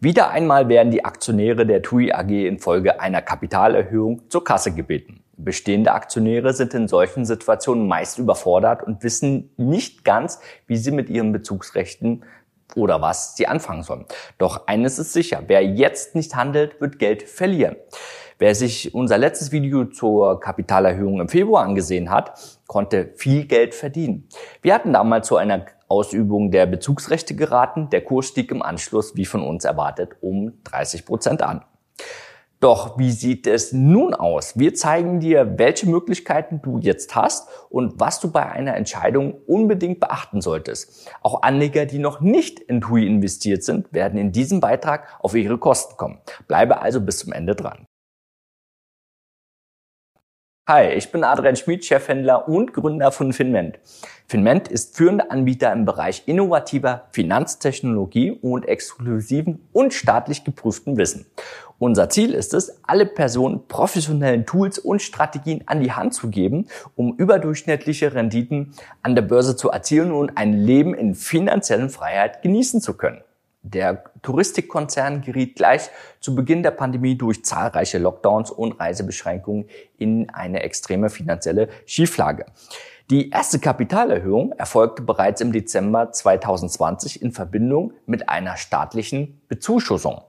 Wieder einmal werden die Aktionäre der TUI AG infolge einer Kapitalerhöhung zur Kasse gebeten. Bestehende Aktionäre sind in solchen Situationen meist überfordert und wissen nicht ganz, wie sie mit ihren Bezugsrechten oder was sie anfangen sollen. Doch eines ist sicher, wer jetzt nicht handelt, wird Geld verlieren. Wer sich unser letztes Video zur Kapitalerhöhung im Februar angesehen hat, konnte viel Geld verdienen. Wir hatten damals zu einer Ausübung der Bezugsrechte geraten. Der Kurs stieg im Anschluss, wie von uns erwartet, um 30 Prozent an. Doch wie sieht es nun aus? Wir zeigen dir, welche Möglichkeiten du jetzt hast und was du bei einer Entscheidung unbedingt beachten solltest. Auch Anleger, die noch nicht in TUI investiert sind, werden in diesem Beitrag auf ihre Kosten kommen. Bleibe also bis zum Ende dran. Hi, ich bin Adrian Schmid, Chefhändler und Gründer von Finment. Finment ist führender Anbieter im Bereich innovativer Finanztechnologie und exklusiven und staatlich geprüften Wissen. Unser Ziel ist es, alle Personen professionellen Tools und Strategien an die Hand zu geben, um überdurchschnittliche Renditen an der Börse zu erzielen und ein Leben in finanziellen Freiheit genießen zu können. Der Touristikkonzern geriet gleich zu Beginn der Pandemie durch zahlreiche Lockdowns und Reisebeschränkungen in eine extreme finanzielle Schieflage. Die erste Kapitalerhöhung erfolgte bereits im Dezember 2020 in Verbindung mit einer staatlichen Bezuschussung.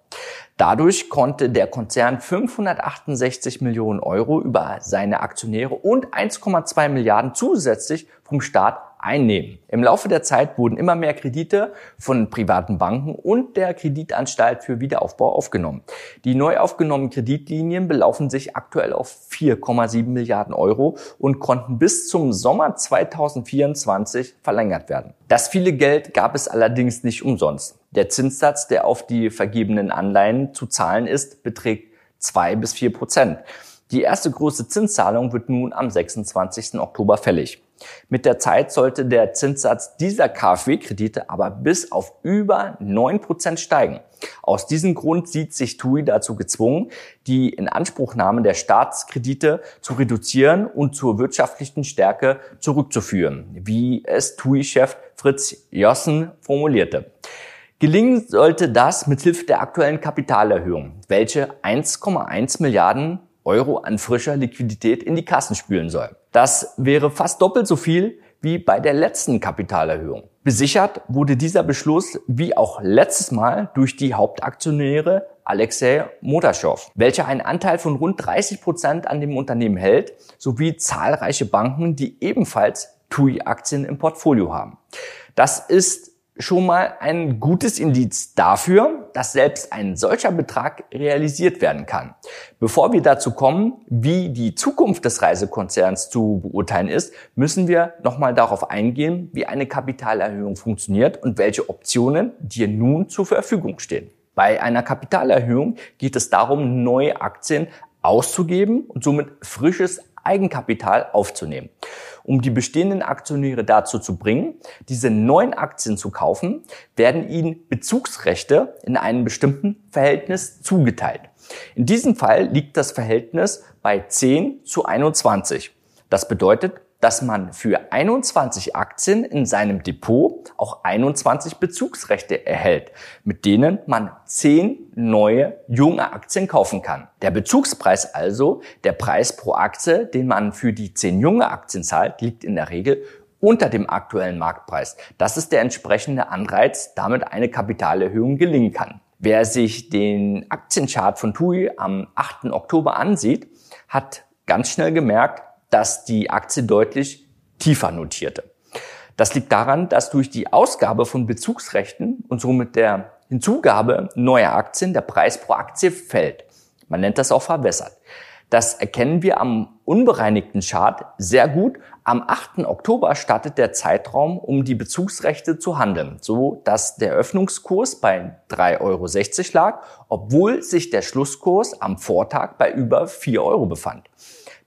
Dadurch konnte der Konzern 568 Millionen Euro über seine Aktionäre und 1,2 Milliarden zusätzlich vom Staat einnehmen. Im Laufe der Zeit wurden immer mehr Kredite von privaten Banken und der Kreditanstalt für Wiederaufbau aufgenommen. Die neu aufgenommenen Kreditlinien belaufen sich aktuell auf 4,7 Milliarden Euro und konnten bis zum Sommer 2024 verlängert werden. Das viele Geld gab es allerdings nicht umsonst. Der Zinssatz, der auf die vergebenen Anleihen zu zahlen ist, beträgt zwei bis vier Prozent. Die erste große Zinszahlung wird nun am 26. Oktober fällig. Mit der Zeit sollte der Zinssatz dieser KfW-Kredite aber bis auf über 9% steigen. Aus diesem Grund sieht sich TUI dazu gezwungen, die Inanspruchnahme der Staatskredite zu reduzieren und zur wirtschaftlichen Stärke zurückzuführen, wie es TUI-Chef Fritz Jossen formulierte. Gelingen sollte das mithilfe der aktuellen Kapitalerhöhung, welche 1,1 Milliarden Euro an frischer Liquidität in die Kassen spülen soll. Das wäre fast doppelt so viel wie bei der letzten Kapitalerhöhung. Besichert wurde dieser Beschluss wie auch letztes Mal durch die Hauptaktionäre Alexei Motaschow, welcher einen Anteil von rund 30 Prozent an dem Unternehmen hält, sowie zahlreiche Banken, die ebenfalls TUI-Aktien im Portfolio haben. Das ist schon mal ein gutes Indiz dafür, dass selbst ein solcher Betrag realisiert werden kann. Bevor wir dazu kommen, wie die Zukunft des Reisekonzerns zu beurteilen ist, müssen wir nochmal darauf eingehen, wie eine Kapitalerhöhung funktioniert und welche Optionen dir nun zur Verfügung stehen. Bei einer Kapitalerhöhung geht es darum, neue Aktien auszugeben und somit frisches Eigenkapital aufzunehmen um die bestehenden Aktionäre dazu zu bringen, diese neuen Aktien zu kaufen, werden ihnen Bezugsrechte in einem bestimmten Verhältnis zugeteilt. In diesem Fall liegt das Verhältnis bei 10 zu 21. Das bedeutet, dass man für 21 Aktien in seinem Depot auch 21 Bezugsrechte erhält, mit denen man 10 neue junge Aktien kaufen kann. Der Bezugspreis also, der Preis pro Aktie, den man für die 10 junge Aktien zahlt, liegt in der Regel unter dem aktuellen Marktpreis. Das ist der entsprechende Anreiz, damit eine Kapitalerhöhung gelingen kann. Wer sich den Aktienchart von TUI am 8. Oktober ansieht, hat ganz schnell gemerkt, dass die Aktie deutlich tiefer notierte. Das liegt daran, dass durch die Ausgabe von Bezugsrechten und somit der Hinzugabe neuer Aktien der Preis pro Aktie fällt. Man nennt das auch verwässert. Das erkennen wir am unbereinigten Chart sehr gut. Am 8. Oktober startet der Zeitraum, um die Bezugsrechte zu handeln, so dass der Öffnungskurs bei 3,60 Euro lag, obwohl sich der Schlusskurs am Vortag bei über 4 Euro befand.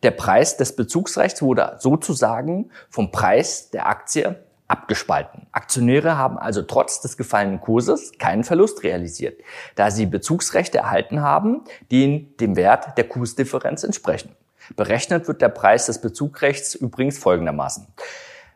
Der Preis des Bezugsrechts wurde sozusagen vom Preis der Aktie abgespalten. Aktionäre haben also trotz des gefallenen Kurses keinen Verlust realisiert, da sie Bezugsrechte erhalten haben, die dem Wert der Kursdifferenz entsprechen. Berechnet wird der Preis des Bezugsrechts übrigens folgendermaßen.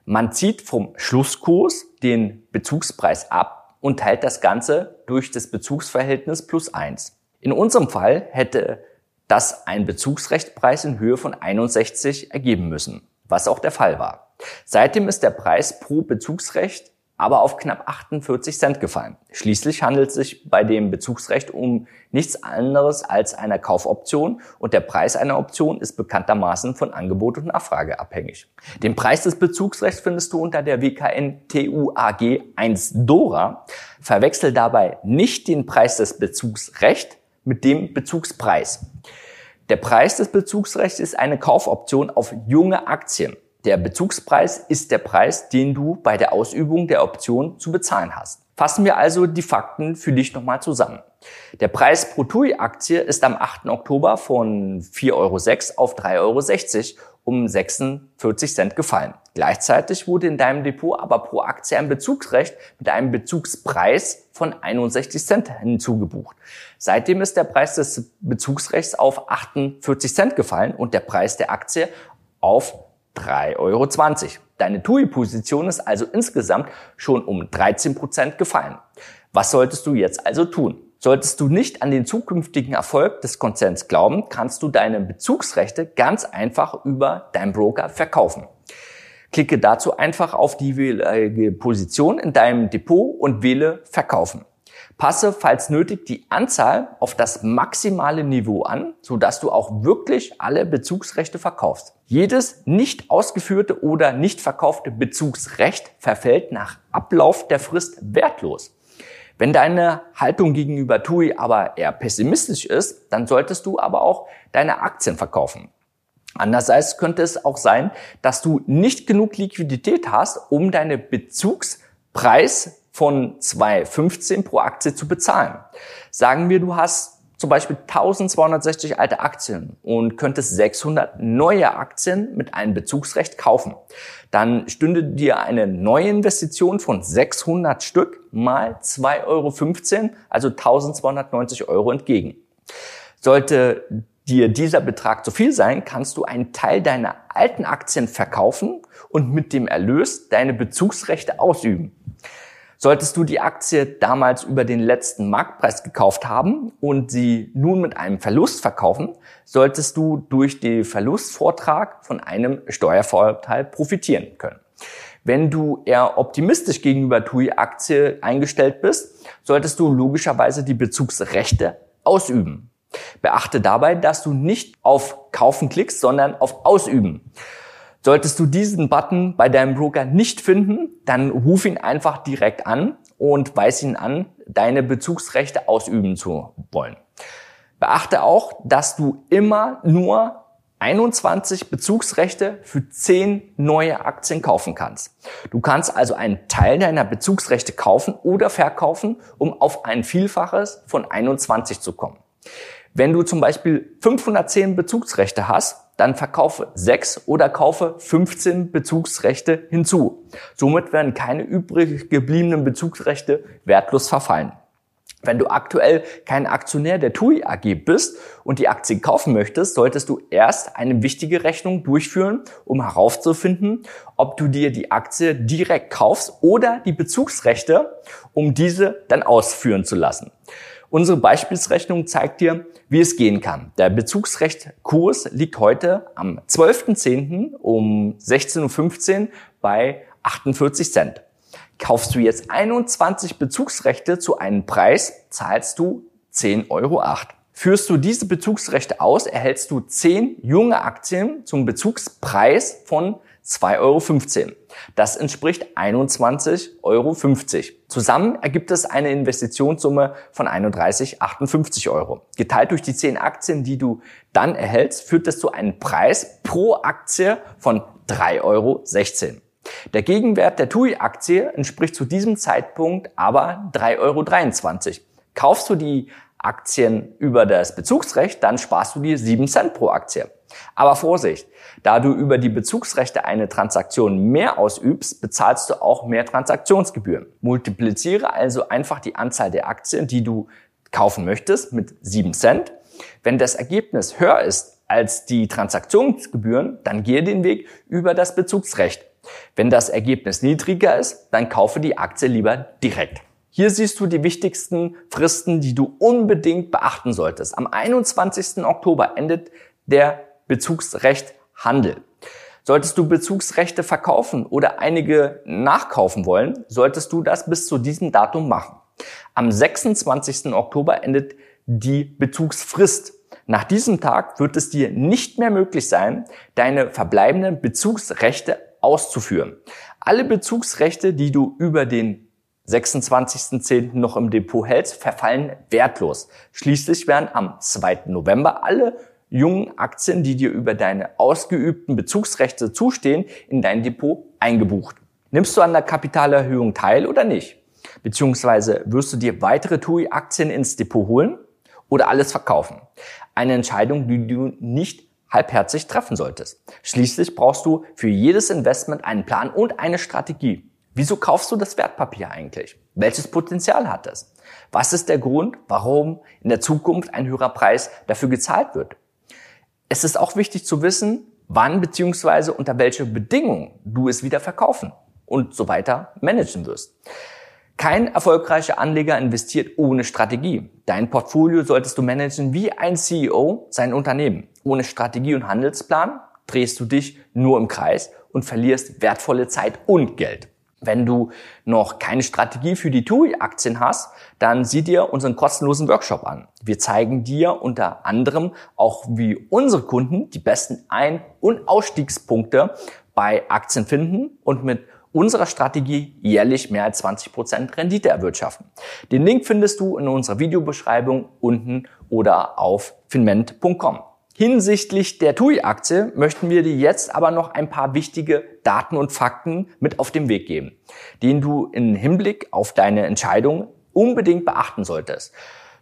Man zieht vom Schlusskurs den Bezugspreis ab und teilt das Ganze durch das Bezugsverhältnis plus eins. In unserem Fall hätte das ein Bezugsrechtpreis in Höhe von 61 ergeben müssen, was auch der Fall war. Seitdem ist der Preis pro Bezugsrecht aber auf knapp 48 Cent gefallen. Schließlich handelt es sich bei dem Bezugsrecht um nichts anderes als eine Kaufoption und der Preis einer Option ist bekanntermaßen von Angebot und Nachfrage abhängig. Den Preis des Bezugsrechts findest du unter der WKN TUAG 1 DORA. Verwechsel dabei nicht den Preis des Bezugsrechts mit dem Bezugspreis. Der Preis des Bezugsrechts ist eine Kaufoption auf junge Aktien. Der Bezugspreis ist der Preis, den du bei der Ausübung der Option zu bezahlen hast. Fassen wir also die Fakten für dich nochmal zusammen. Der Preis pro TUI-Aktie ist am 8. Oktober von 4,06 Euro auf 3,60 Euro um 46 Cent gefallen. Gleichzeitig wurde in deinem Depot aber pro Aktie ein Bezugsrecht mit einem Bezugspreis von 61 Cent hinzugebucht. Seitdem ist der Preis des Bezugsrechts auf 48 Cent gefallen und der Preis der Aktie auf 3,20 Euro. Deine TUI-Position ist also insgesamt schon um 13 Prozent gefallen. Was solltest du jetzt also tun? Solltest du nicht an den zukünftigen Erfolg des Konzerns glauben, kannst du deine Bezugsrechte ganz einfach über deinen Broker verkaufen. Klicke dazu einfach auf die Position in deinem Depot und wähle Verkaufen. Passe, falls nötig, die Anzahl auf das maximale Niveau an, sodass du auch wirklich alle Bezugsrechte verkaufst. Jedes nicht ausgeführte oder nicht verkaufte Bezugsrecht verfällt nach Ablauf der Frist wertlos. Wenn deine Haltung gegenüber TUI aber eher pessimistisch ist, dann solltest du aber auch deine Aktien verkaufen. Andererseits könnte es auch sein, dass du nicht genug Liquidität hast, um deine Bezugspreis von 2,15 pro Aktie zu bezahlen. Sagen wir, du hast zum Beispiel 1260 alte Aktien und könntest 600 neue Aktien mit einem Bezugsrecht kaufen. Dann stünde dir eine neue Investition von 600 Stück mal 2,15 Euro, also 1290 Euro entgegen. Sollte dir dieser Betrag zu viel sein, kannst du einen Teil deiner alten Aktien verkaufen und mit dem Erlös deine Bezugsrechte ausüben. Solltest du die Aktie damals über den letzten Marktpreis gekauft haben und sie nun mit einem Verlust verkaufen, solltest du durch den Verlustvortrag von einem Steuervorteil profitieren können. Wenn du eher optimistisch gegenüber TUI-Aktie eingestellt bist, solltest du logischerweise die Bezugsrechte ausüben. Beachte dabei, dass du nicht auf Kaufen klickst, sondern auf Ausüben. Solltest du diesen Button bei deinem Broker nicht finden, dann ruf ihn einfach direkt an und weis ihn an, deine Bezugsrechte ausüben zu wollen. Beachte auch, dass du immer nur 21 Bezugsrechte für 10 neue Aktien kaufen kannst. Du kannst also einen Teil deiner Bezugsrechte kaufen oder verkaufen, um auf ein Vielfaches von 21 zu kommen. Wenn du zum Beispiel 510 Bezugsrechte hast, dann verkaufe 6 oder kaufe 15 Bezugsrechte hinzu. Somit werden keine übrig gebliebenen Bezugsrechte wertlos verfallen. Wenn du aktuell kein Aktionär der TUI AG bist und die Aktie kaufen möchtest, solltest du erst eine wichtige Rechnung durchführen, um herauszufinden, ob du dir die Aktie direkt kaufst oder die Bezugsrechte, um diese dann ausführen zu lassen. Unsere Beispielsrechnung zeigt dir, wie es gehen kann. Der Bezugsrechtkurs liegt heute am 12.10. um 16.15 Uhr bei 48 Cent. Kaufst du jetzt 21 Bezugsrechte zu einem Preis, zahlst du 10,08 Euro. Führst du diese Bezugsrechte aus, erhältst du 10 junge Aktien zum Bezugspreis von 2,15 Euro. Das entspricht 21,50 Euro. Zusammen ergibt es eine Investitionssumme von 31,58 Euro. Geteilt durch die 10 Aktien, die du dann erhältst, führt das zu einem Preis pro Aktie von 3,16 Euro. Der Gegenwert der TUI-Aktie entspricht zu diesem Zeitpunkt aber 3,23 Euro. Kaufst du die Aktien über das Bezugsrecht, dann sparst du dir 7 Cent pro Aktie. Aber Vorsicht, da du über die Bezugsrechte eine Transaktion mehr ausübst, bezahlst du auch mehr Transaktionsgebühren. Multipliziere also einfach die Anzahl der Aktien, die du kaufen möchtest, mit 7 Cent. Wenn das Ergebnis höher ist als die Transaktionsgebühren, dann gehe den Weg über das Bezugsrecht. Wenn das Ergebnis niedriger ist, dann kaufe die Aktie lieber direkt. Hier siehst du die wichtigsten Fristen, die du unbedingt beachten solltest. Am 21. Oktober endet der Bezugsrecht Handel. Solltest du Bezugsrechte verkaufen oder einige nachkaufen wollen, solltest du das bis zu diesem Datum machen. Am 26. Oktober endet die Bezugsfrist. Nach diesem Tag wird es dir nicht mehr möglich sein, deine verbleibenden Bezugsrechte auszuführen. Alle Bezugsrechte, die du über den 26.10. noch im Depot hältst, verfallen wertlos. Schließlich werden am 2. November alle jungen Aktien, die dir über deine ausgeübten Bezugsrechte zustehen, in dein Depot eingebucht. Nimmst du an der Kapitalerhöhung teil oder nicht? Beziehungsweise wirst du dir weitere TUI-Aktien ins Depot holen oder alles verkaufen? Eine Entscheidung, die du nicht halbherzig treffen solltest. Schließlich brauchst du für jedes Investment einen Plan und eine Strategie. Wieso kaufst du das Wertpapier eigentlich? Welches Potenzial hat es? Was ist der Grund, warum in der Zukunft ein höherer Preis dafür gezahlt wird? Es ist auch wichtig zu wissen, wann bzw. unter welche Bedingungen du es wieder verkaufen und so weiter managen wirst. Kein erfolgreicher Anleger investiert ohne Strategie. Dein Portfolio solltest du managen wie ein CEO sein Unternehmen. Ohne Strategie und Handelsplan drehst du dich nur im Kreis und verlierst wertvolle Zeit und Geld. Wenn du noch keine Strategie für die TUI-Aktien hast, dann sieh dir unseren kostenlosen Workshop an. Wir zeigen dir unter anderem auch, wie unsere Kunden die besten Ein- und Ausstiegspunkte bei Aktien finden und mit unserer Strategie jährlich mehr als 20 Prozent Rendite erwirtschaften. Den Link findest du in unserer Videobeschreibung unten oder auf finment.com. Hinsichtlich der TUI-Aktie möchten wir dir jetzt aber noch ein paar wichtige Daten und Fakten mit auf den Weg geben, den du im Hinblick auf deine Entscheidung unbedingt beachten solltest.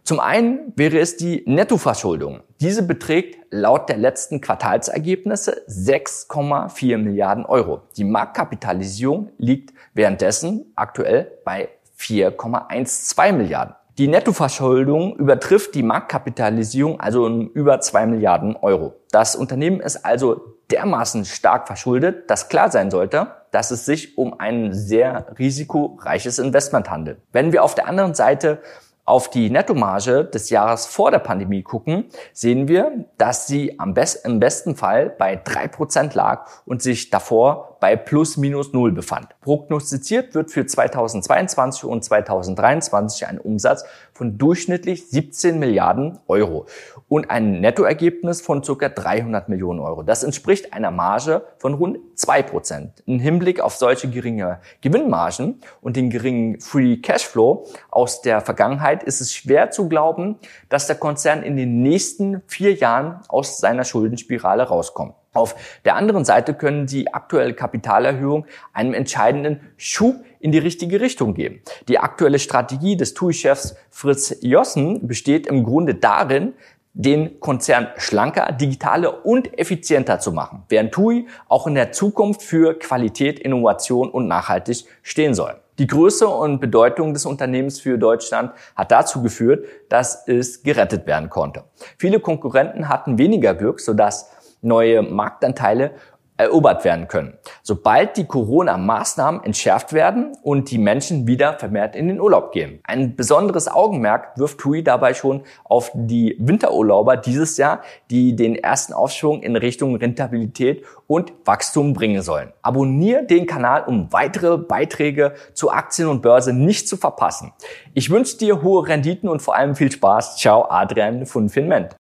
Zum einen wäre es die Nettoverschuldung. Diese beträgt laut der letzten Quartalsergebnisse 6,4 Milliarden Euro. Die Marktkapitalisierung liegt währenddessen aktuell bei 4,12 Milliarden. Die Nettoverschuldung übertrifft die Marktkapitalisierung also um über zwei Milliarden Euro. Das Unternehmen ist also dermaßen stark verschuldet, dass klar sein sollte, dass es sich um ein sehr risikoreiches Investment handelt. Wenn wir auf der anderen Seite auf die Nettomarge des Jahres vor der Pandemie gucken, sehen wir, dass sie am best, im besten Fall bei drei Prozent lag und sich davor bei plus minus null befand. Prognostiziert wird für 2022 und 2023 ein Umsatz von durchschnittlich 17 Milliarden Euro und ein Nettoergebnis von ca. 300 Millionen Euro. Das entspricht einer Marge von rund zwei Prozent. Im Hinblick auf solche geringe Gewinnmargen und den geringen Free Cashflow aus der Vergangenheit ist es schwer zu glauben, dass der Konzern in den nächsten vier Jahren aus seiner Schuldenspirale rauskommt. Auf der anderen Seite können die aktuelle Kapitalerhöhung einen entscheidenden Schub in die richtige Richtung geben. Die aktuelle Strategie des TUI-Chefs Fritz Jossen besteht im Grunde darin, den Konzern schlanker, digitaler und effizienter zu machen, während TUI auch in der Zukunft für Qualität, Innovation und nachhaltig stehen soll. Die Größe und Bedeutung des Unternehmens für Deutschland hat dazu geführt, dass es gerettet werden konnte. Viele Konkurrenten hatten weniger Glück, sodass neue Marktanteile erobert werden können. Sobald die Corona-Maßnahmen entschärft werden und die Menschen wieder vermehrt in den Urlaub gehen. Ein besonderes Augenmerk wirft TUI dabei schon auf die Winterurlauber dieses Jahr, die den ersten Aufschwung in Richtung Rentabilität und Wachstum bringen sollen. Abonniere den Kanal, um weitere Beiträge zu Aktien und Börse nicht zu verpassen. Ich wünsche dir hohe Renditen und vor allem viel Spaß. Ciao, Adrian von Finment.